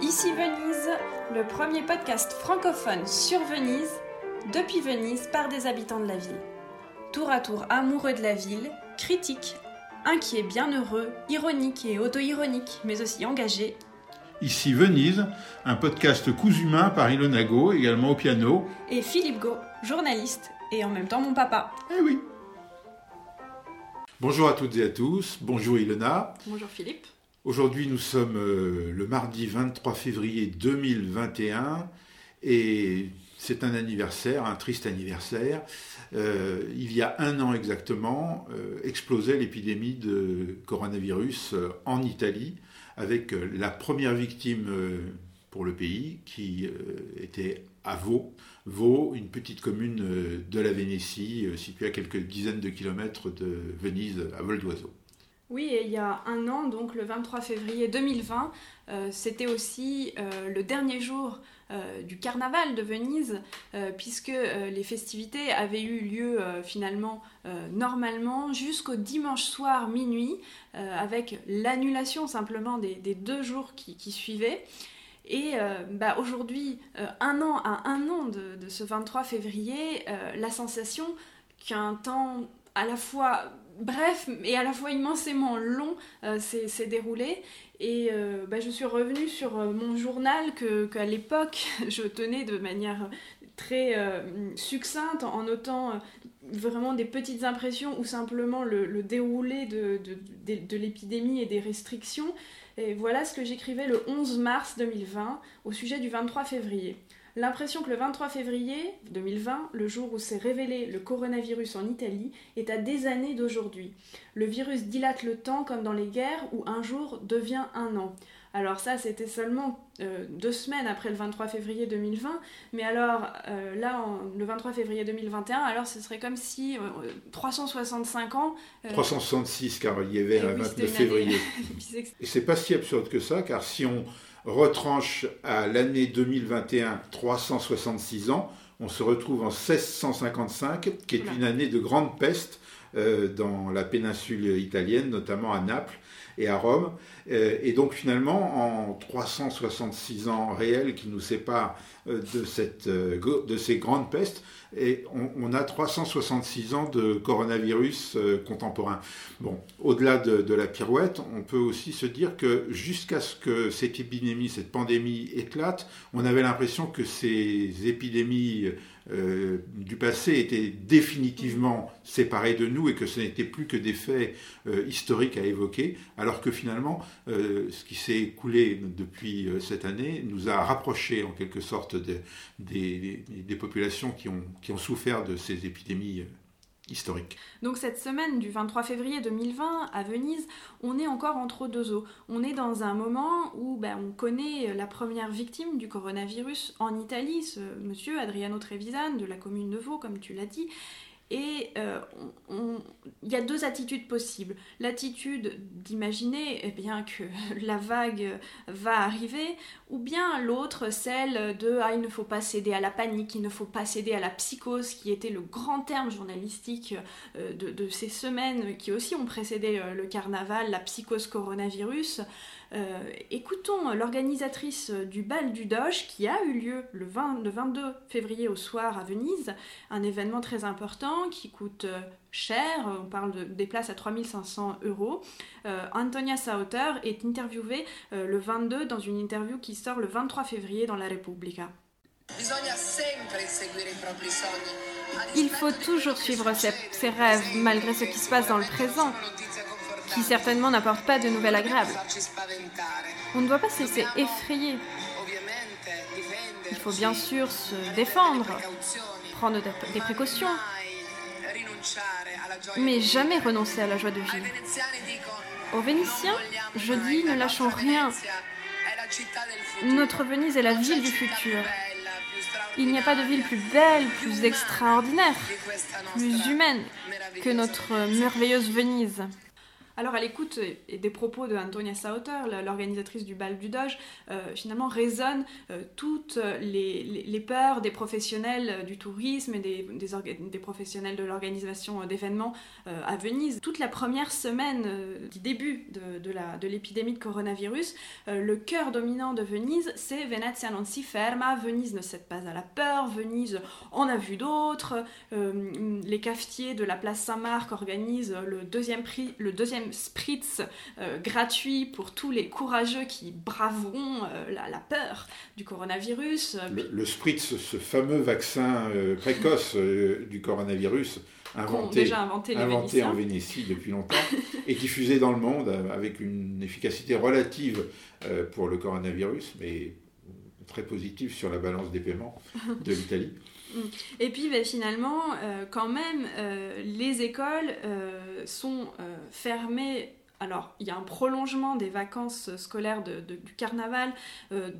Ici Venise, le premier podcast francophone sur Venise, depuis Venise par des habitants de la ville. Tour à tour amoureux de la ville, critiques, inquiets, bienheureux, ironiques et auto-ironiques, mais aussi engagés. Ici Venise, un podcast cousu main par Ilona Go, également au piano. Et Philippe Go, journaliste et en même temps mon papa. Eh oui Bonjour à toutes et à tous, bonjour Ilona. Bonjour Philippe. Aujourd'hui, nous sommes euh, le mardi 23 février 2021 et c'est un anniversaire, un triste anniversaire. Euh, il y a un an exactement, euh, explosait l'épidémie de coronavirus en Italie avec la première victime pour le pays qui était à Vaux. Vaux, une petite commune de la Vénétie située à quelques dizaines de kilomètres de Venise à vol d'oiseau. Oui, et il y a un an, donc le 23 février 2020, euh, c'était aussi euh, le dernier jour euh, du carnaval de Venise, puisque les festivités avaient eu lieu finalement normalement jusqu'au dimanche soir minuit, avec l'annulation simplement des, deux jours qui, suivaient. Et bah, aujourd'hui, un an à un an de, de ce 23 février, la sensation qu'un temps à la fois bref et à la fois immensément long euh, s'est déroulé. Et euh, bah, je suis revenue sur euh, mon journal que qu'à l'époque je tenais de manière très succincte en notant vraiment des petites impressions ou simplement le, déroulé de, de, de l'épidémie et des restrictions. Et voilà ce que j'écrivais le 11 mars 2020 au sujet du 23 février l'impression que le 23 février 2020, le jour où s'est révélé le coronavirus en Italie, est à des années d'aujourd'hui. Le virus dilate le temps comme dans les guerres où un jour devient un an. Alors ça, c'était seulement euh, deux semaines après le 23 février 2020, mais alors euh, là, le 23 février 2021, alors ce serait comme si 365 euh, ans... 366, car il y avait un 29 février. Et c'est pas si absurde que ça, car si on retranche à l'année 2021 366 ans, on se retrouve en 1655, qui est une année de grande peste euh, dans la péninsule italienne, notamment à Naples et à Rome. Euh, et donc finalement, en 366 ans réels qui nous séparent euh, de, cette, de ces grandes pestes, et on, a 366 ans de coronavirus contemporain. Bon, au-delà de, de, la pirouette, on peut aussi se dire que jusqu'à ce que cette épidémie, cette pandémie éclate, on avait l'impression que ces épidémies euh, du passé étaient définitivement séparés de nous et que ce n'était plus que des faits euh, historiques à évoquer, alors que finalement, euh, ce qui s'est écoulé depuis cette année nous a rapprochés en quelque sorte des, populations qui ont, qui ont souffert de ces épidémies historique. Donc cette semaine du 23 février 2020 à Venise, on est encore entre deux eaux. On est dans un moment où ben, on connaît la première victime du coronavirus en Italie, ce monsieur Adriano Trevisan de la commune de Vaud, comme tu l'as dit, et euh, il y a deux attitudes possibles. L'attitude d'imaginer eh bien, que la vague va arriver, ou bien l'autre, celle de ah, il ne faut pas céder à la panique, il ne faut pas céder à la psychose, qui était le grand terme journalistique euh, de, ces semaines qui aussi ont précédé euh, le carnaval, la psychose coronavirus. Euh, écoutons l'organisatrice du bal du Doge qui a eu lieu le, 22 février au soir à Venise, un événement très important qui coûte euh, cher, on parle de, des places à 3500 euros. Euh, Antonia Sauter est interviewée le 22 dans une interview qui sort le 23 février dans la Repubblica. Il faut toujours suivre ses rêves malgré ce qui se passe dans le présent qui certainement n'apporte pas de nouvelles agréables. On ne doit pas se effrayer. Il faut bien sûr se défendre, prendre des précautions, mais jamais renoncer à la joie de vivre. Aux Vénitiens, je dis ne lâchons rien. Notre Venise est la ville du futur. Il n'y a pas de ville plus belle, plus extraordinaire, plus humaine que notre merveilleuse Venise. Alors à l'écoute des propos de Antonia Sauter, l'organisatrice du bal du Doge, euh, finalement résonnent euh, toutes les, peurs des professionnels du tourisme et des, professionnels de l'organisation d'événements euh, à Venise. Toute la première semaine du début de, l'épidémie de, coronavirus, le cœur dominant de Venise, c'est Venezia non si ferma, Venise ne cède pas à la peur, Venise en a vu d'autres, les cafetiers de la place Saint-Marc organisent le deuxième prix, le deuxième spritz euh, gratuit pour tous les courageux qui braveront euh, la, peur du coronavirus. Le, spritz, ce fameux vaccin euh, précoce du coronavirus, inventé, déjà inventé, en Vénétie depuis longtemps et diffusé dans le monde avec une efficacité relative pour le coronavirus, mais très positive sur la balance des paiements de l'Italie. Mm. Et puis ben, finalement, euh, quand même, euh, les écoles euh, sont fermées. Alors, il y a un prolongement des vacances scolaires du carnaval,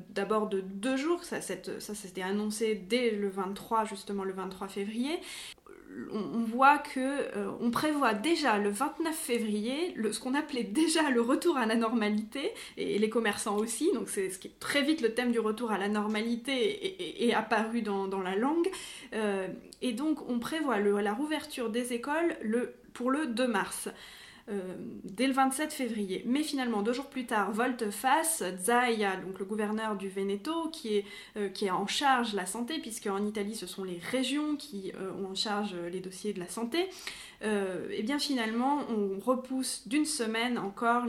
d'abord de deux jours, ça, ça c'était annoncé dès le 23, justement le 23 février, on, voit que euh, on prévoit déjà le 29 février ce qu'on appelait déjà le retour à la normalité et, les commerçants aussi donc c'est ce qui est très vite le thème du retour à la normalité est, apparu dans, la langue. Euh, et donc on prévoit la rouverture des écoles pour le 2 mars euh, dès le 27 février. Mais finalement, deux jours plus tard, volte-face, Zaia, donc le gouverneur du Veneto, qui est, euh, qui est en charge de la santé, puisque en Italie, ce sont les régions qui euh, ont en charge les dossiers de la santé, euh, eh bien finalement on repousse d'une semaine encore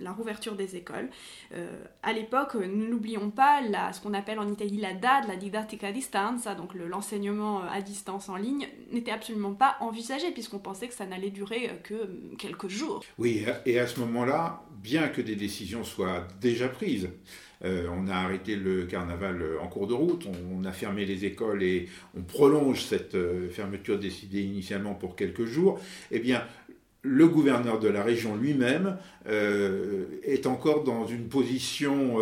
la rouverture des écoles. Euh, à l'époque, nous n'oublions pas ce qu'on appelle en Italie la DAD, la didattica a distanza, donc l'enseignement à distance en ligne, n'était absolument pas envisagé puisqu'on pensait que ça n'allait durer que quelques jours. Oui, et à ce moment-là, bien que des décisions soient déjà prises, euh, on a arrêté le carnaval en cours de route, on, a fermé les écoles et on prolonge cette euh, fermeture décidée initialement pour quelques jours. Eh bien, le gouverneur de la région lui-même euh, est encore dans une position,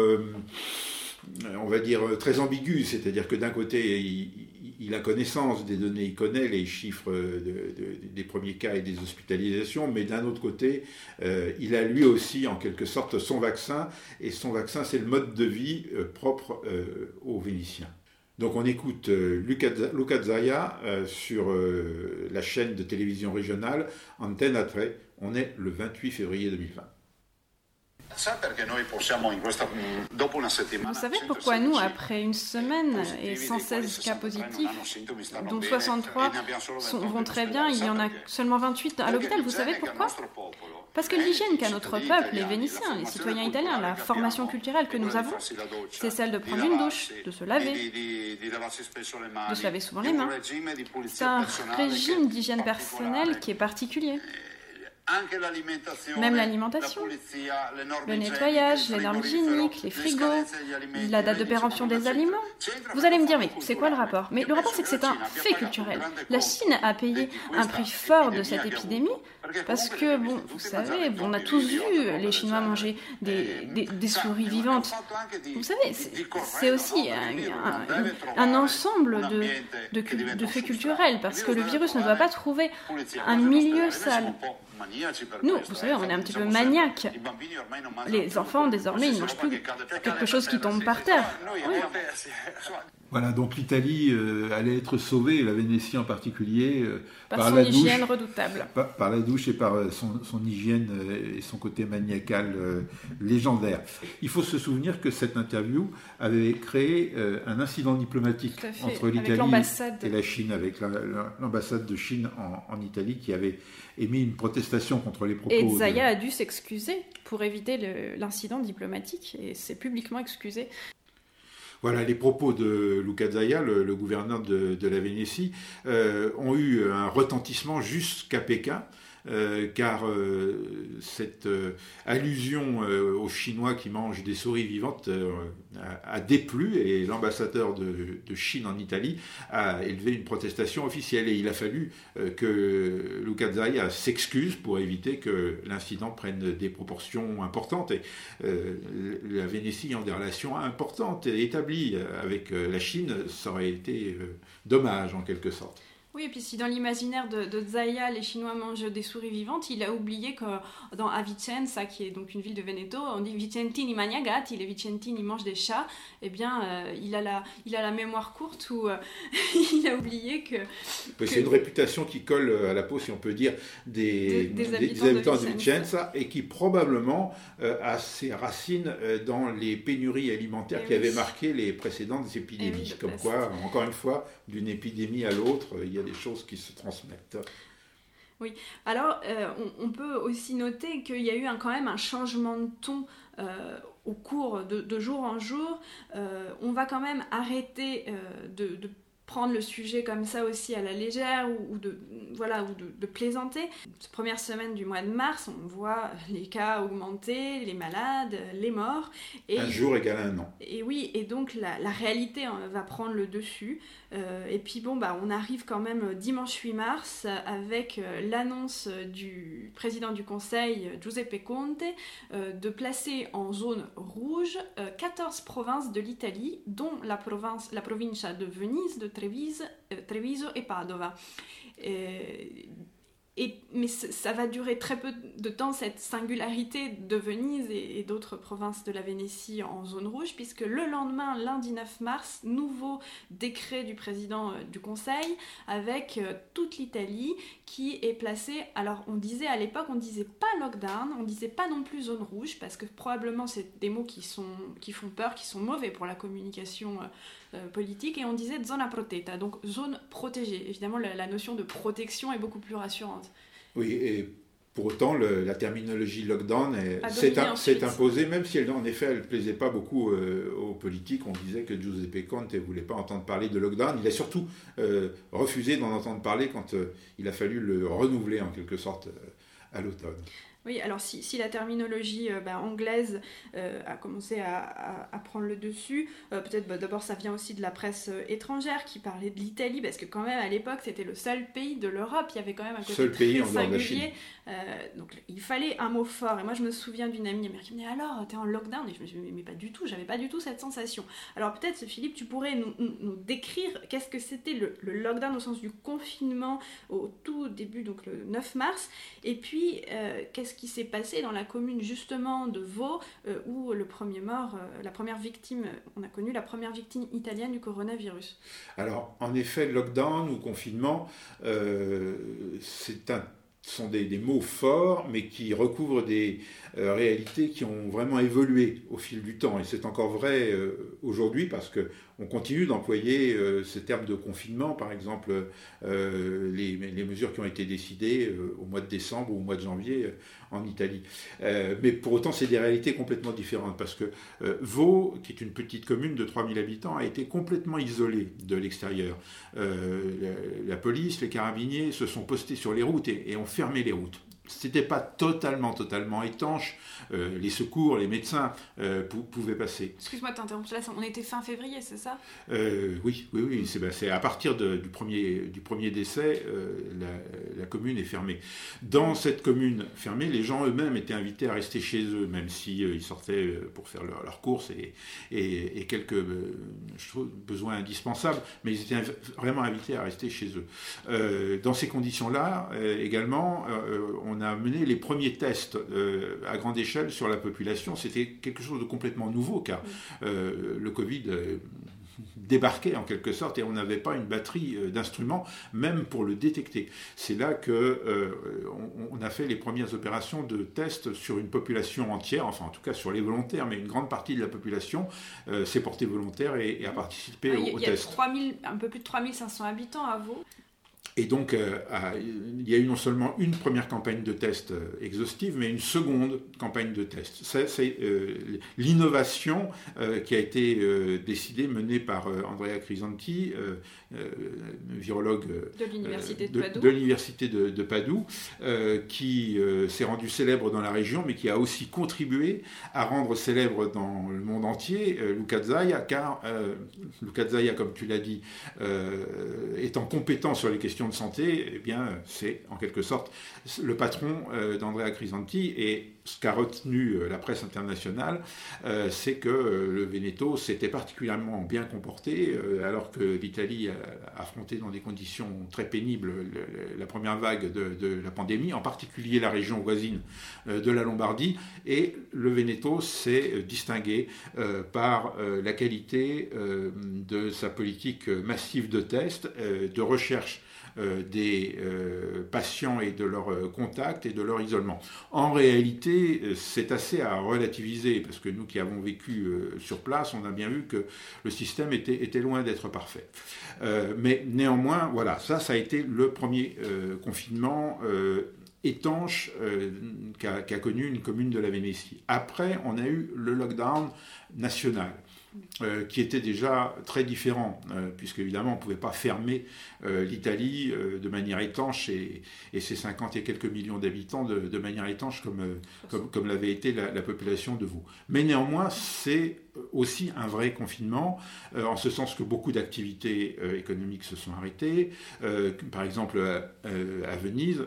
on va dire, très ambiguë, c'est-à-dire que d'un côté, il, il a connaissance des données, il connaît les chiffres des premiers cas et des hospitalisations, mais d'un autre côté, euh, il a lui aussi en quelque sorte son vaccin, et son vaccin c'est le mode de vie euh, propre euh, aux Vénitiens. Donc on écoute Luca, Zaya sur la chaîne de télévision régionale Antenne Atre, on est le 28 février 2020. Vous savez pourquoi nous, après une semaine et 116 cas positifs, dont 63 vont très bien, il y en a seulement 28 à l'hôpital, vous savez pourquoi? parce que l'hygiène qu'a notre peuple, les Vénitiens, les citoyens italiens, la formation culturelle que nous avons, c'est celle de prendre une douche, de se laver, de se laver souvent les mains. C'est un régime d'hygiène personnelle qui est particulier. Même l'alimentation, le nettoyage, les normes hygiéniques, les frigos, la date de péremption des aliments. Vous allez me dire, mais c'est quoi le rapport? Mais le rapport, c'est que c'est un fait culturel. La Chine a payé un prix fort de cette épidémie parce que, bon, vous savez, on a tous vu les Chinois manger des, des, souris vivantes. Vous savez, c'est aussi un, un, ensemble de, de, de faits culturels parce que le virus ne doit pas trouver un milieu sale. Nous, vous savez, on est un petit peu maniaques. Les enfants, désormais, ils ne mangent plus quelque chose qui tombe par terre. Voilà, donc l'Italie euh, allait être sauvée, la Vénétie en particulier, euh, par, son hygiène redoutable. Par, la douche et par euh, son, hygiène et son côté maniacal légendaire. Il faut se souvenir que cette interview avait créé un incident diplomatique entre l'Italie et la Chine, avec l'ambassade de Chine en, en, Italie qui avait émis une protestation contre les propos. Et Zaya a dû s'excuser pour éviter l'incident diplomatique et s'est publiquement excusé. Voilà, les propos de Luca Zaya, le, gouverneur de, la Vénétie, euh, ont eu un retentissement jusqu'à Pékin. Euh, car euh, cette euh, allusion aux Chinois qui mangent des souris vivantes a, déplu et l'ambassadeur de, Chine en Italie a élevé une protestation officielle et il a fallu que Luca Zaya s'excuse pour éviter que l'incident prenne des proportions importantes. Et la Vénétie ayant des relations importantes et établies avec la Chine, ça aurait été dommage en quelque sorte. Oui, et puis si dans l'imaginaire de, de, Zaya, les Chinois mangent des souris vivantes, il a oublié que dans Avicenza, qui est donc une ville de Veneto, on dit Vicentini mangia gatti, les Vicentini mangent des chats. Eh bien, euh, il, a la, il a la mémoire courte où euh, il a oublié que. C'est une réputation qui colle à la peau, si on peut dire, des, des, habitants, de, Vicenza et qui probablement euh, a ses racines dans les pénuries alimentaires eh qui avaient marqué les précédentes épidémies. Eh Comme quoi, encore une fois, d'une épidémie à l'autre, il y a des choses qui se transmettent. Oui, alors euh, on, peut aussi noter qu'il y a eu un, quand même un changement de ton euh, au cours de, jour en jour. Euh, on va quand même arrêter de, de prendre le sujet comme ça aussi à la légère ou, de, voilà, ou de, plaisanter. Cette première semaine du mois de mars, on voit les cas augmenter, les malades, les morts. Et, un jour égale un an. Et oui, et donc la, réalité hein, va prendre le dessus. Euh, et puis bon, bah, on arrive quand même dimanche 8 mars avec euh, l'annonce du président du conseil, Giuseppe Conte, euh, de placer en zone rouge 14 provinces de l'Italie, dont la, province, la provincia de Venise, de Treviso, Treviso et Padova. Et, mais ça va durer très peu de temps, cette singularité de Venise et, d'autres provinces de la Vénétie en zone rouge, puisque le lendemain, lundi 9 mars, nouveau décret du président euh, du Conseil avec euh, toute l'Italie qui est placée. Alors, on disait à l'époque, on disait pas lockdown, on disait pas non plus zone rouge, parce que probablement c'est des mots qui, sont, qui font peur, qui sont mauvais pour la communication euh, euh, politique et on disait zona protetta, donc zone protégée. Évidemment, la, notion de protection est beaucoup plus rassurante. Oui, et pour autant, la terminologie lockdown s'est imposée, même si elle, en effet, elle ne plaisait pas beaucoup euh, aux politiques. On disait que Giuseppe Conte ne voulait pas entendre parler de lockdown. Il a surtout euh, refusé d'en entendre parler quand il a fallu le renouveler en quelque sorte à l'automne. Oui, alors si, la terminologie euh, bah, anglaise euh, a commencé à, prendre le dessus, euh, peut-être bah, d'abord ça vient aussi de la presse étrangère qui parlait de l'Italie, parce que quand même à l'époque c'était le seul pays de l'Europe, il y avait quand même un côté très singulier. donc il fallait un mot fort. Et moi je me souviens d'une amie américaine qui me dit alors t'es en lockdown? Et je me suis dit mais pas du tout, j'avais pas du tout cette sensation. Alors peut-être Philippe, tu pourrais nous, décrire qu'est-ce que c'était le, le, lockdown au sens du confinement au tout début, donc le 9 mars, et puis qu'est-ce qui s'est passé dans la commune justement de Vaud, euh, où le premier mort, euh, la première victime, on a connu la première victime italienne du coronavirus. Alors, en effet, lockdown ou confinement, euh, c'est un sont des, mots forts, mais qui recouvrent des réalités qui ont vraiment évolué au fil du temps. Et c'est encore vrai aujourd'hui parce que on continue d'employer euh, ce terme de confinement, par exemple les, mesures qui ont été décidées au mois de décembre ou au mois de janvier en Italie. mais pour autant, c'est des réalités complètement différentes parce que Vaud, qui est une petite commune de 3000 habitants, a été complètement isolée de l'extérieur. La, police, les carabiniers se sont postés sur les routes et ont fermé les routes c'était pas totalement, totalement étanche. Euh, les secours, les médecins euh, pouvaient passer. Excuse-moi de t'interrompre là, on était fin février, c'est ça? Euh, Oui, oui, oui. C'est, ben, à partir du, premier, du premier décès, la, commune est fermée. Dans cette commune fermée, les gens eux-mêmes étaient invités à rester chez eux, même s'ils ils sortaient pour faire leurs courses et, et, quelques besoins indispensables, mais ils étaient vraiment invités à rester chez eux. dans ces conditions-là, également, on on a mené les premiers tests euh, à grande échelle sur la population. C'était quelque chose de complètement nouveau car euh, le Covid euh, débarquait en quelque sorte et on n'avait pas une batterie d'instruments même pour le détecter. C'est là que on, a fait les premières opérations de tests sur une population entière, enfin en tout cas sur les volontaires, mais une grande partie de la population s'est portée volontaire et, a participé ah, au, test. Il y a un peu plus de 3500 habitants à Vaud. Et donc, euh, il y a eu non seulement une première campagne de test euh, exhaustive, mais une seconde campagne de test. C'est euh, l'innovation qui a été décidée, menée par Andrea Crisanti, virologue de l'université de, Padoue, de, l'université de, Padoue qui s'est rendu célèbre dans la région, mais qui a aussi contribué à rendre célèbre dans le monde entier Luca Zaya, car Luca Zaya, comme tu l'as dit, étant compétent sur les questions de santé, eh bien, c'est en quelque sorte le patron d'Andrea Crisanti. Et ce qu'a retenu la presse internationale, c'est que le Veneto s'était particulièrement bien comporté, alors que l'Italie a affronté dans des conditions très pénibles la première vague de, la pandémie, en particulier la région voisine de la Lombardie, et le Veneto s'est distingué par la qualité de sa politique massive de tests, de recherche euh, des euh, patients et de leur euh, contact et de leur isolement. En réalité, c'est assez à relativiser, parce que nous qui avons vécu sur place, on a bien vu que le système était, loin d'être parfait. mais néanmoins, voilà, ça, ça a été le premier confinement étanche qu'a connu une commune de la Vénétie. Après, on a eu le lockdown national. Euh, qui était déjà très différent, euh, puisque évidemment on ne pouvait pas fermer euh, l'Italie de manière étanche et, ses 50 et quelques millions d'habitants de, manière étanche comme, comme, l'avait été la, la, population de vous. Mais néanmoins, c'est aussi un vrai confinement, en ce sens que beaucoup d'activités économiques se sont arrêtées. par exemple, à Venise,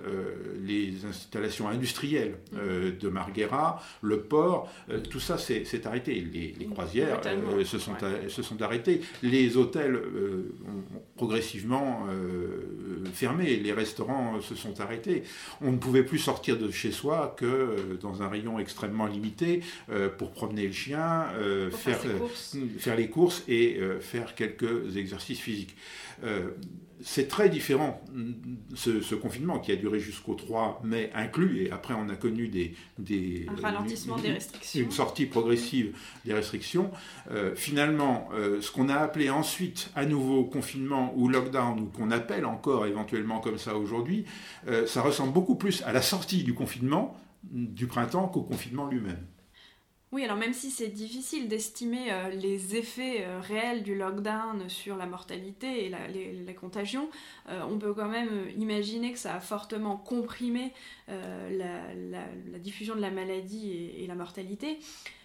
les installations industrielles de Marghera, le port, tout ça s'est arrêté. Les, les croisières se sont, se sont arrêtés. Les hôtels euh, ont progressivement euh, fermé, les restaurants se sont arrêtés. On ne pouvait plus sortir de chez soi que euh, dans un rayon extrêmement limité pour promener le chien, faire, faire, les courses et faire quelques exercices physiques c'est très différent, ce, confinement qui a duré jusqu'au 3 mai inclus, et après on a connu des, des un ralentissement des restrictions. Une sortie progressive des restrictions. Euh, finalement, euh, ce qu'on a appelé ensuite à nouveau confinement ou lockdown, ou qu'on appelle encore éventuellement comme ça aujourd'hui, euh, ça ressemble beaucoup plus à la sortie du confinement du printemps qu'au confinement lui-même. Oui, alors même si c'est difficile d'estimer euh, les effets euh, réels du lockdown sur la mortalité et la, contagion, euh, on peut quand même imaginer que ça a fortement comprimé la, diffusion de la maladie et, la mortalité.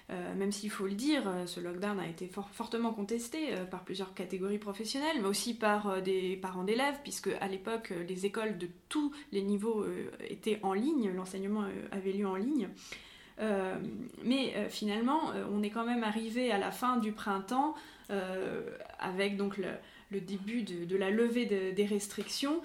même s'il faut le dire, ce lockdown a été fortement contesté par plusieurs catégories professionnelles, mais aussi par des parents d'élèves, puisque à l'époque, les écoles de tous les niveaux étaient en ligne, l'enseignement avait lieu en ligne. Euh, mais euh, finalement, euh, on est quand même arrivé à la fin du printemps avec donc le, début de, la levée des restrictions,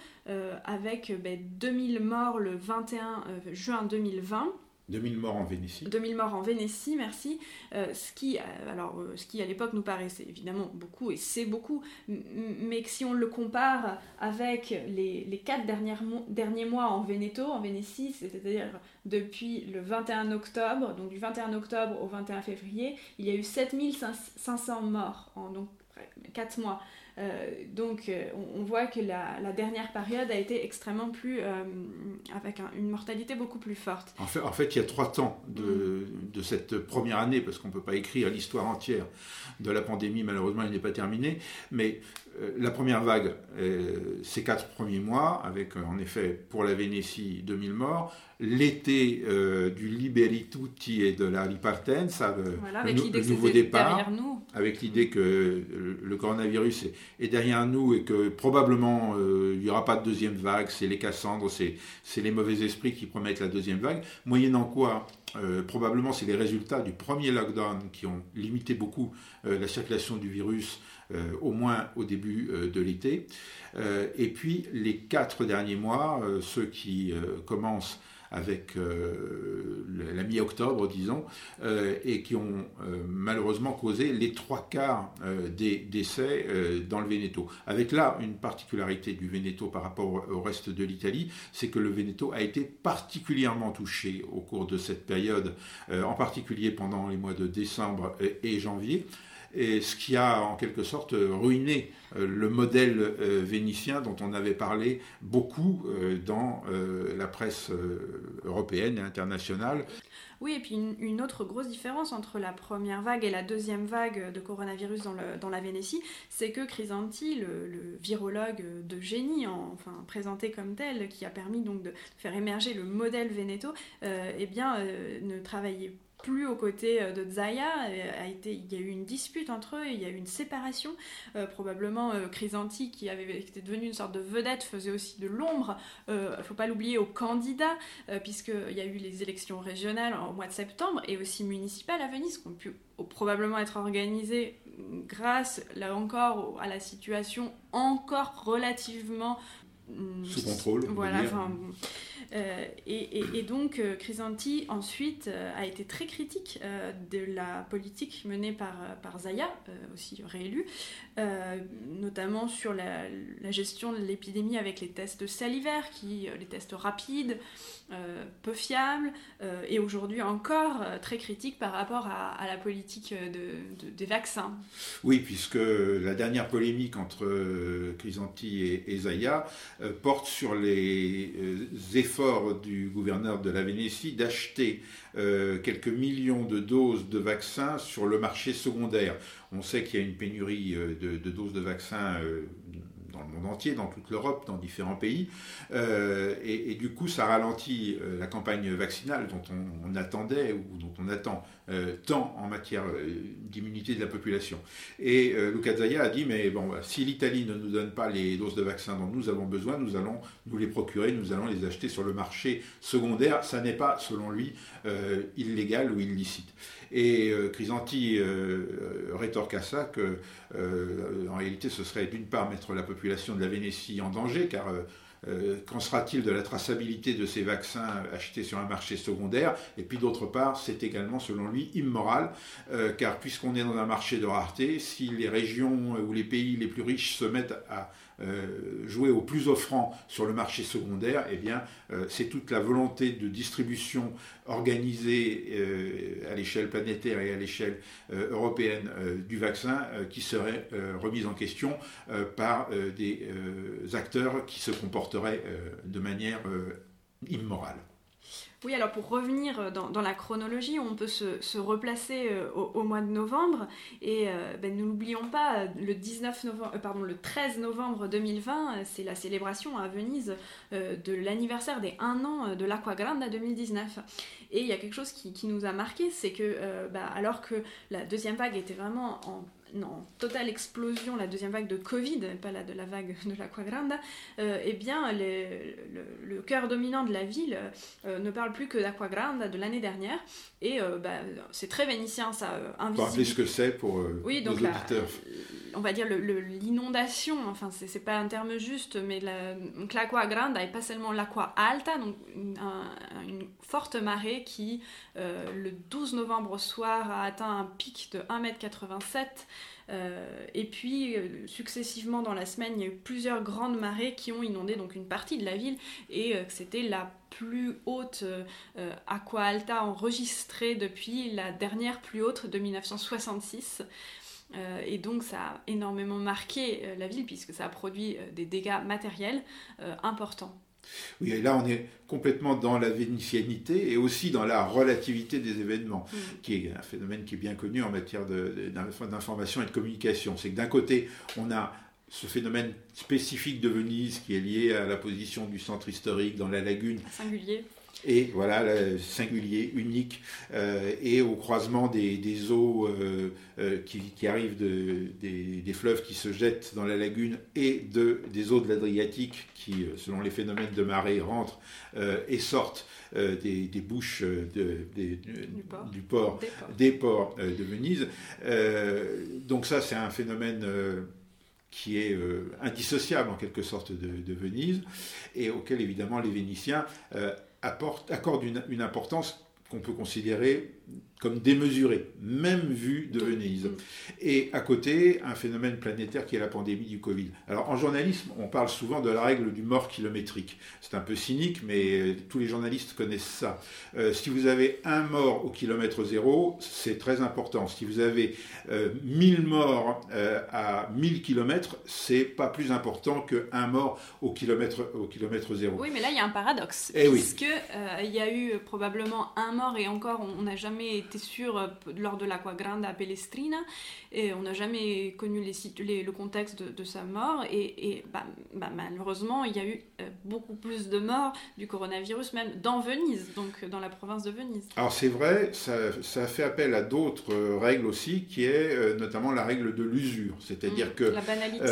avec 2000 ben, morts le 21 juin 2020. 2000 morts en Vénétie. 2000 morts en Vénétie, merci. Euh, ce, qui, euh, alors, euh, ce à l'époque nous paraissait évidemment beaucoup, et c'est beaucoup, mais si on le compare avec les, les quatre derniers mois en en Vénétie, c'est-à-dire depuis le 21 octobre, donc du 21 octobre au 21 février, il y a eu 7500 morts en donc, 4 mois. Euh, donc euh, on, voit que la, dernière période a été extrêmement plus... Euh, avec une mortalité beaucoup plus forte. En fait, en fait, il y a trois temps de, de cette première année, parce qu'on ne peut pas écrire l'histoire entière de la pandémie, malheureusement elle n'est pas terminée, mais la première vague, ces quatre premiers mois, avec en effet pour la Vénétie 2000 morts, l'été euh, du Liberi Tutti et de la Ripartenza, le, nouveau départ, nous. avec l'idée que le coronavirus est, derrière nous et que probablement euh, il n'y aura pas de deuxième vague, c'est les Cassandres, c'est les mauvais esprits qui promettent la deuxième vague, moyennant quoi euh, probablement c'est les résultats du premier lockdown qui ont limité beaucoup la circulation du virus, au moins au début de l'été. et puis les quatre derniers mois, ceux qui commencent avec euh, la mi-octobre, disons, euh, et qui ont euh, malheureusement causé les trois quarts des décès dans le Veneto. Avec là une particularité du Veneto par rapport au reste de l'Italie, c'est que le Veneto a été particulièrement touché au cours de cette période, en particulier pendant les mois de décembre et janvier et ce qui a en quelque sorte ruiné euh, le modèle euh, vénitien dont on avait parlé beaucoup euh, dans la presse européenne et internationale. Oui, et puis une, autre grosse différence entre la première vague et la deuxième vague de coronavirus dans, le, la Vénétie, c'est que Crisanti, le, virologue de génie, enfin présenté comme tel, qui a permis donc de faire émerger le modèle Veneto, eh bien, ne travaillait plus aux côtés de Zaya. A été, il y a eu une dispute entre eux, il y a eu une séparation. probablement Chrysanti, qui avait était devenu une sorte de vedette, faisait aussi de l'ombre. Il ne faut pas l'oublier aux candidats, puisqu'il y a eu les élections régionales au mois de septembre et aussi municipales à Venise, qui ont pu probablement être organisées grâce, là encore, à la situation encore relativement mm, sous contrôle. Voilà, euh, et, donc, euh, Crisanti, ensuite, euh, a été très critique de la politique menée par, par Zaya, aussi réélu, notamment sur la, gestion de l'épidémie avec les tests salivaires, qui, les tests rapides, peu fiables, et aujourd'hui encore très critique par rapport à, la politique de, des vaccins. Oui, puisque la dernière polémique entre Crisanti et, Zaya porte sur les du gouverneur de la Vénétie d'acheter euh, quelques millions de doses de vaccins sur le marché secondaire. On sait qu'il y a une pénurie euh, de, doses de vaccins euh, dans le monde entier, dans toute l'Europe, dans différents pays. et, du coup, ça ralentit la campagne vaccinale dont on, attendait ou dont on attend tant en matière d'immunité de la population. Et Luca Zaya a dit, mais bon, si l'Italie ne nous donne pas les doses de vaccins dont nous avons besoin, nous allons nous les procurer, nous allons les acheter sur le marché secondaire. Ça n'est pas, selon lui, euh, illégal ou illicite. Et euh, Crisanti euh, rétorque à ça que, en réalité, ce serait d'une part mettre la population de la Vénétie en danger, car qu'en sera-t-il de la traçabilité de ces vaccins achetés sur un marché secondaire? Et puis d'autre part, c'est également, selon lui, immoral, car puisqu'on est dans un marché de rareté, si les régions ou les pays les plus riches se mettent à euh, jouer au plus offrant sur le marché secondaire, eh euh, c'est toute la volonté de distribution organisée euh, à l'échelle planétaire et à l'échelle européenne du vaccin qui serait remise en question par des acteurs qui se comporteraient de manière immorale. Oui, alors pour revenir euh, dans, la chronologie, on peut se, replacer euh, au, mois de novembre et euh, ben, nous n'oublions pas, le, 19 novembre, le 13 novembre 2020, c'est la célébration à Venise de l'anniversaire des 1 an de l'Aqua Grande à 2019. Et il y a quelque chose qui, nous a marqué, c'est que bah, alors que la deuxième vague était vraiment en non, totale explosion, la deuxième vague de Covid, pas la de la vague de l'Aqua Grande, euh, eh bien, le, cœur dominant de la ville euh, ne parle plus que d'Aqua Grande de l'année dernière. Et euh, bah, c'est très vénitien, ça. invisible. rappeler ce que c'est pour oui, donc nos auditeurs. on va dire l'inondation, enfin, c'est pas un terme juste, mais l'Aqua Grande et pas seulement l'Aqua Alta, donc une, une, forte marée qui, le 12 novembre au soir, a atteint un pic de 1m87 euh, et puis, euh, successivement dans la semaine, il y a eu plusieurs grandes marées qui ont inondé donc une partie de la ville et euh, c'était la plus haute aqua alta enregistrée depuis la dernière plus haute de 1966. et donc ça a énormément marqué la ville puisque ça a produit des dégâts matériels importants. Oui, et là on est complètement dans la vénitianité et aussi dans la relativité des événements, mm. qui est un phénomène qui est bien connu en matière d'information et de communication. C'est que d'un côté, on a ce phénomène spécifique de Venise qui est lié à la position du centre historique dans la lagune. Singulier et voilà, singulier, unique, euh, et au croisement des, eaux euh, euh, qui, arrivent des, fleuves qui se jettent dans la lagune et de, des eaux de l'Adriatique qui, selon les phénomènes de marée, rentrent et sortent des, bouches du port, des ports, de Venise. donc ça, c'est un phénomène qui est indissociable en quelque sorte de, Venise et auquel évidemment les Vénitiens accorde une importance qu'on peut considérer comme démesuré, même vu de Venise. Mm. Et à côté, un phénomène planétaire qui est la pandémie du Covid. Alors en journalisme, on parle souvent de la règle du mort kilométrique. C'est un peu cynique, mais tous les journalistes connaissent ça. Euh, si vous avez un mort au kilomètre zéro, c'est très important. Si vous avez euh, 1000 morts euh, à 1000 kilomètres, c'est pas plus important qu'un mort au kilomètre, au kilomètre zéro. Oui, mais là, il y a un paradoxe. Et eh puisque euh, il y a eu probablement un mort et encore, on n'a jamais jamais été sûr lors de l'Aqua Grande à Pellestrina et on n'a jamais connu les, le contexte de, sa mort et, bah, bah, malheureusement il y a eu beaucoup plus de morts du coronavirus même dans Venise, donc dans la province de Venise. Alors c'est vrai, ça, ça, fait appel à d'autres règles aussi qui est notamment la règle de l'usure, c'est-à-dire mm, que la banalité.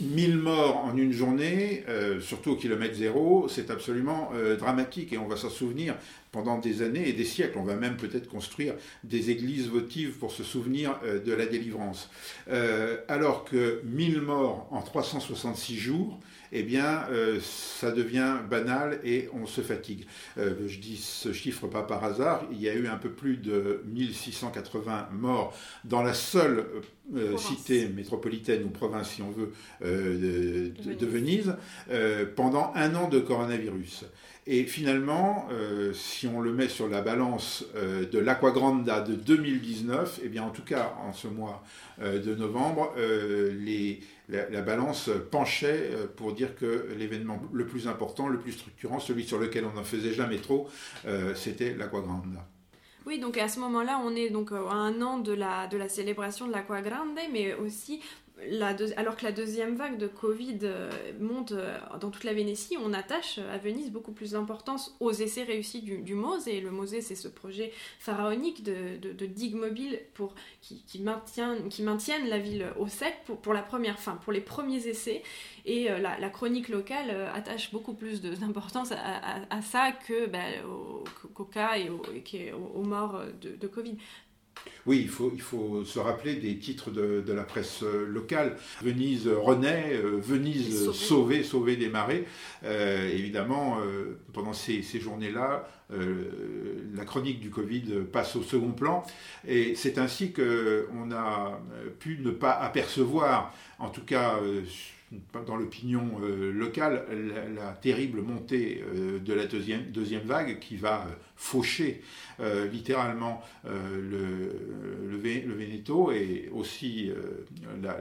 1000 morts en une journée, surtout au kilomètre zéro, c'est absolument dramatique et on va s'en souvenir pendant des années et des siècles. On va même peut-être construire des églises votives pour se souvenir euh, de la délivrance. Euh, alors que 1000 morts en 366 jours, eh bien, euh, ça devient banal et on se fatigue. je dis ce chiffre pas par hasard, il y a eu un peu plus de 1680 morts dans la seule cité métropolitaine ou province, si on veut, de, Venise, pendant un an de coronavirus. Et finalement, euh, si on le met sur la balance euh, de l'Aquagranda de 2019, eh bien en tout cas en ce mois euh, de novembre, les, la, balance penchait pour dire que l'événement le plus important, le plus structurant, celui sur lequel on n'en faisait jamais trop, c'était l'Aquagranda. Oui, donc à ce moment-là, on est donc à un an de la, de la célébration de l'Aquagrande, mais aussi alors que la deuxième vague de Covid euh, monte euh, dans toute la Vénétie, on attache à Venise beaucoup plus d'importance aux essais réussis du, du MOSE. Et le MOSE, c'est ce projet pharaonique de, de, digue mobile qui, maintiennent la ville au sec pour, la première fin, pour les premiers essais. Et euh, la, chronique locale attache beaucoup plus d'importance à, ça que bah, au, cas et, aux, morts de Covid. Oui, il faut, il faut se rappeler des titres de, la presse euh, locale. Venise renaît, euh, Venise sauvée, sauvée des marées. Euh, évidemment, pendant ces, journées-là, la chronique du Covid passe au second plan. Et c'est ainsi qu'on a pu ne pas apercevoir, en tout cas dans l'opinion euh, locale la, terrible montée euh, de la deuxième, vague qui va euh, faucher littéralement le, le, Veneto et aussi la,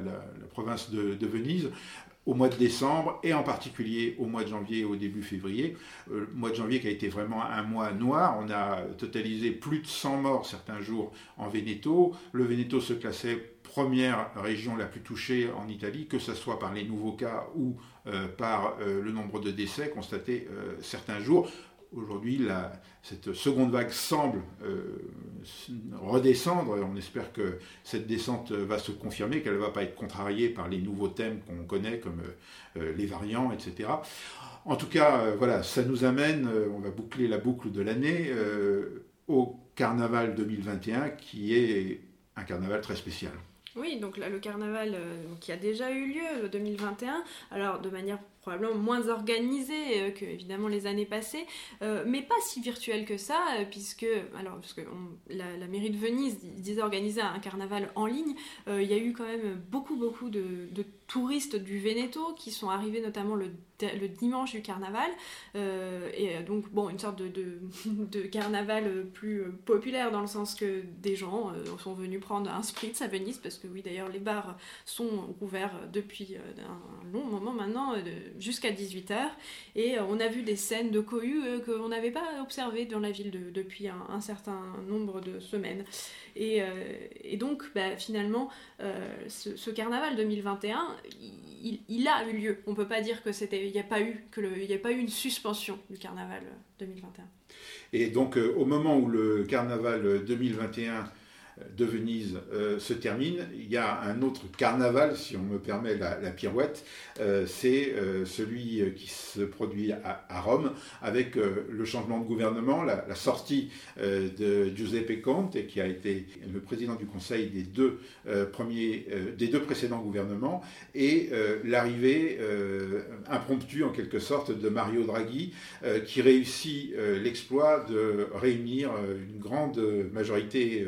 province de, de, Venise au mois de décembre et en particulier au mois de janvier et au début février. Le mois de janvier qui a été vraiment un mois noir, on a totalisé plus de 100 morts certains jours en Veneto. Le Veneto se classait première région la plus touchée en Italie, que ce soit par les nouveaux cas ou euh, par euh, le nombre de décès constatés euh, certains jours. Aujourd'hui, cette seconde vague semble redescendre. On espère que cette descente va se confirmer, qu'elle ne va pas être contrariée par les nouveaux thèmes qu'on connaît, comme les variants, etc. En tout cas, voilà, ça nous amène, on va boucler la boucle de l'année, au carnaval 2021, qui est un carnaval très spécial. Oui, donc là, le carnaval euh, qui a déjà eu lieu, 2021, alors de manière probablement moins organisée euh, que évidemment les années passées, euh, mais pas si virtuelle que ça, puisque alors parce que la, mairie de Venise disait organiser un carnaval en ligne, il y a eu quand même beaucoup beaucoup de, de touristes du Veneto qui sont arrivés notamment le le dimanche du carnaval. Euh, et euh, donc, bon, une sorte de, de, carnaval plus euh, populaire dans le sens que des gens sont venus prendre un spritz à Venise, parce que oui, d'ailleurs, les bars sont ouverts depuis un long moment maintenant, jusqu'à 18h. Et on a vu des scènes de cohue qu'on n'avait pas observées dans la ville depuis un, certain nombre de semaines. Et, et donc, bah, finalement, ce, carnaval 2021, il, il, a eu lieu. On peut pas dire que c'était il n'y a pas eu a pas eu une suspension du carnaval 2021. Et donc euh, au moment où le carnaval 2021 de Venise euh, se termine, il y a un autre carnaval, si on me permet la, pirouette, euh, c'est euh, celui qui se produit à, Rome avec le changement de gouvernement, la, sortie de Giuseppe Conte, qui a été le président du Conseil des deux, premiers, des deux précédents gouvernements, et l'arrivée impromptue en quelque sorte de Mario Draghi, qui réussit l'exploit de réunir une grande majorité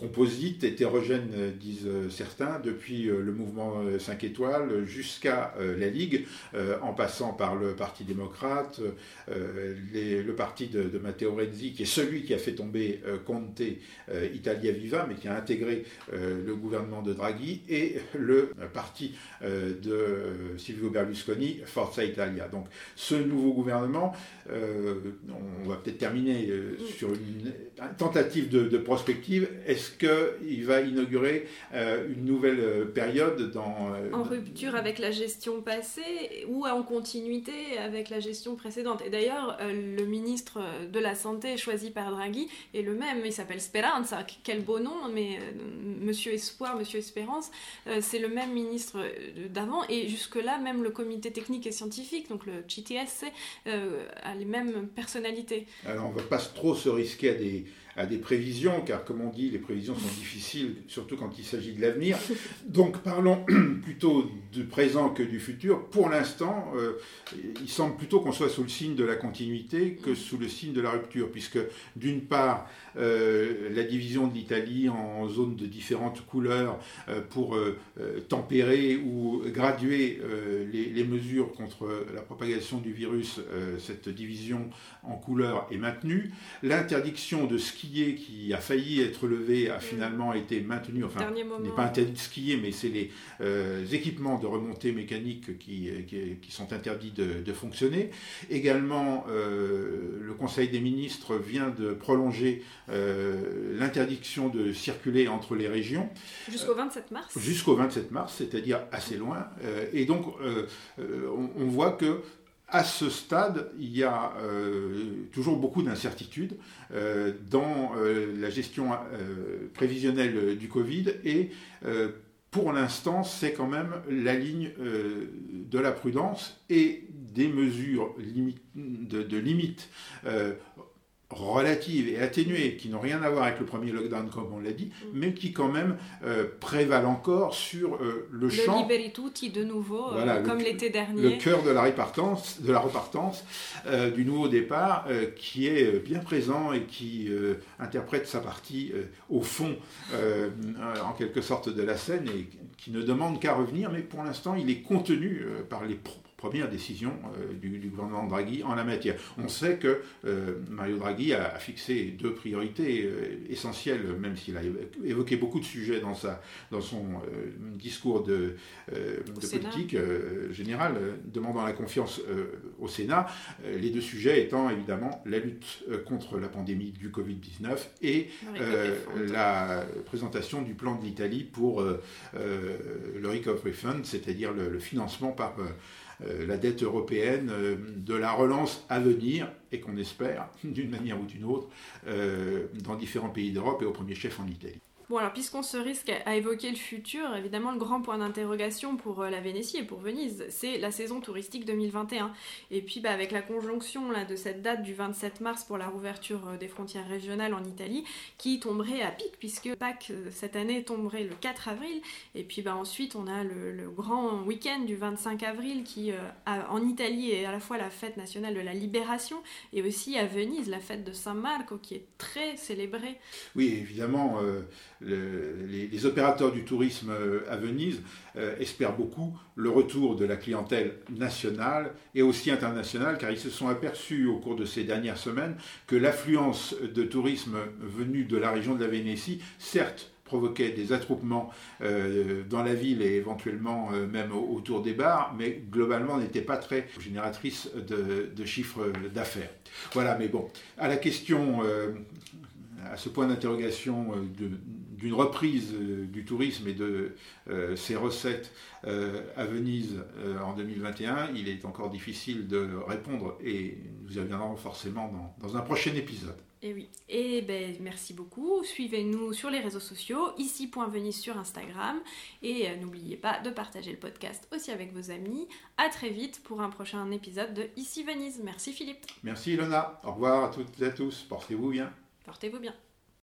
composite, hétérogène, disent certains, depuis le mouvement 5 étoiles jusqu'à la Ligue, en passant par le Parti démocrate, le parti de, Matteo Renzi, qui est celui qui a fait tomber Conte Italia Viva, mais qui a intégré le gouvernement de Draghi, et le parti de Silvio Berlusconi, Forza Italia. Donc ce nouveau gouvernement, on va peut-être terminer sur une, tentative de, prospective. Est-ce qu'il va inaugurer euh, une nouvelle euh, période dans... Euh, en rupture avec la gestion passée ou en continuité avec la gestion précédente. Et d'ailleurs, le ministre de la Santé choisi par Draghi est le même. Il s'appelle Speranza. Quel beau nom, mais Monsieur Espoir, Monsieur Espérance, c'est le même ministre d'avant. Et jusque-là, même le comité technique et scientifique, donc le GTSC, a les mêmes personnalités. Alors, on ne va pas trop se risquer à des, à des prévisions, car comme on dit, les prévisions sont difficiles, surtout quand il s'agit de l'avenir. Donc parlons plutôt du présent que du futur. Pour l'instant, euh, il semble plutôt qu'on soit sous le signe de la continuité que sous le signe de la rupture, puisque d'une part, euh, la division de l'Italie en zones de différentes couleurs euh, pour tempérer ou graduer les, les, mesures contre la propagation du virus, cette division en couleurs est maintenue. L'interdiction de ski qui a failli être levé a mm. finalement été maintenu. Enfin, n'est pas interdit de skier, mais c'est les euh, équipements de remontée mécanique qui, qui, sont interdits de, fonctionner. Également, euh, le Conseil des ministres vient de prolonger euh, l'interdiction de circuler entre les régions. Jusqu'au 27 mars. Jusqu'au 27 mars, c'est-à-dire assez loin. et donc, on voit que à ce stade, il y a euh, toujours beaucoup d'incertitudes euh, dans euh, la gestion prévisionnelle du Covid et pour l'instant, c'est quand même la ligne de la prudence et des mesures de, de limite relatives et atténuées, qui n'ont rien à voir avec le premier lockdown, comme on l'a dit, mm. mais qui quand même euh, prévalent encore sur euh, le, le champ... Le tutti de nouveau, euh, comme l'été dernier. Le cœur de la repartance, de la repartance du nouveau départ, qui est bien présent et qui interprète sa partie au fond, en quelque sorte, de la scène, et qui ne demande qu'à revenir, mais pour l'instant, il est contenu par les première décision euh, du, gouvernement Draghi en la matière. On sait que euh, Mario Draghi a, fixé deux priorités euh, essentielles, même s'il a évoqué beaucoup de sujets dans, sa, dans son discours de, politique générale, demandant la confiance au Sénat. les deux sujets étant évidemment la lutte contre la pandémie du Covid-19 et la présentation du plan de l'Italie pour le Recovery Fund, c'est-à-dire le, le, financement par la dette européenne, euh, de la relance à venir, et qu'on espère, d'une manière ou d'une autre, euh, dans différents pays d'Europe et au premier chef en Italie. Bon, alors, puisqu'on se risque à évoquer le futur, évidemment, le grand point d'interrogation pour euh, la Vénétie et pour Venise, c'est la saison touristique 2021. Et puis, bah, avec la conjonction là, de cette date du 27 mars pour la rouverture euh, des frontières régionales en Italie, qui tomberait à pic, puisque Pâques euh, cette année tomberait le 4 avril. Et puis, bah, ensuite, on a le, grand week-end du 25 avril qui, en Italie, est à la fois la fête nationale de la libération et aussi à Venise, la fête de San Marco, qui est très célébrée. Oui, évidemment les, opérateurs du tourisme euh, à Venise euh, espèrent beaucoup le retour de la clientèle nationale et aussi internationale, car ils se sont aperçus au cours de ces dernières semaines que l'affluence de tourisme venu de la région de la Vénétie, certes, provoquait des attroupements euh, dans la ville et éventuellement même autour des bars, mais globalement n'était pas très génératrice de, chiffres d'affaires. Voilà, mais bon, à la question, à ce point d'interrogation de, d'une reprise euh, du tourisme et de euh, ses recettes euh, à Venise en 2021, il est encore difficile de répondre et nous y reviendrons forcément dans, un prochain épisode. Et oui, et ben merci beaucoup. Suivez-nous sur les réseaux sociaux, ici.venise sur Instagram. Et n'oubliez pas de partager le podcast aussi avec vos amis. À très vite pour un prochain épisode de Ici Venise. Merci Philippe. Merci Ilona. Au revoir à toutes et à tous. Portez-vous bien. Portez-vous bien.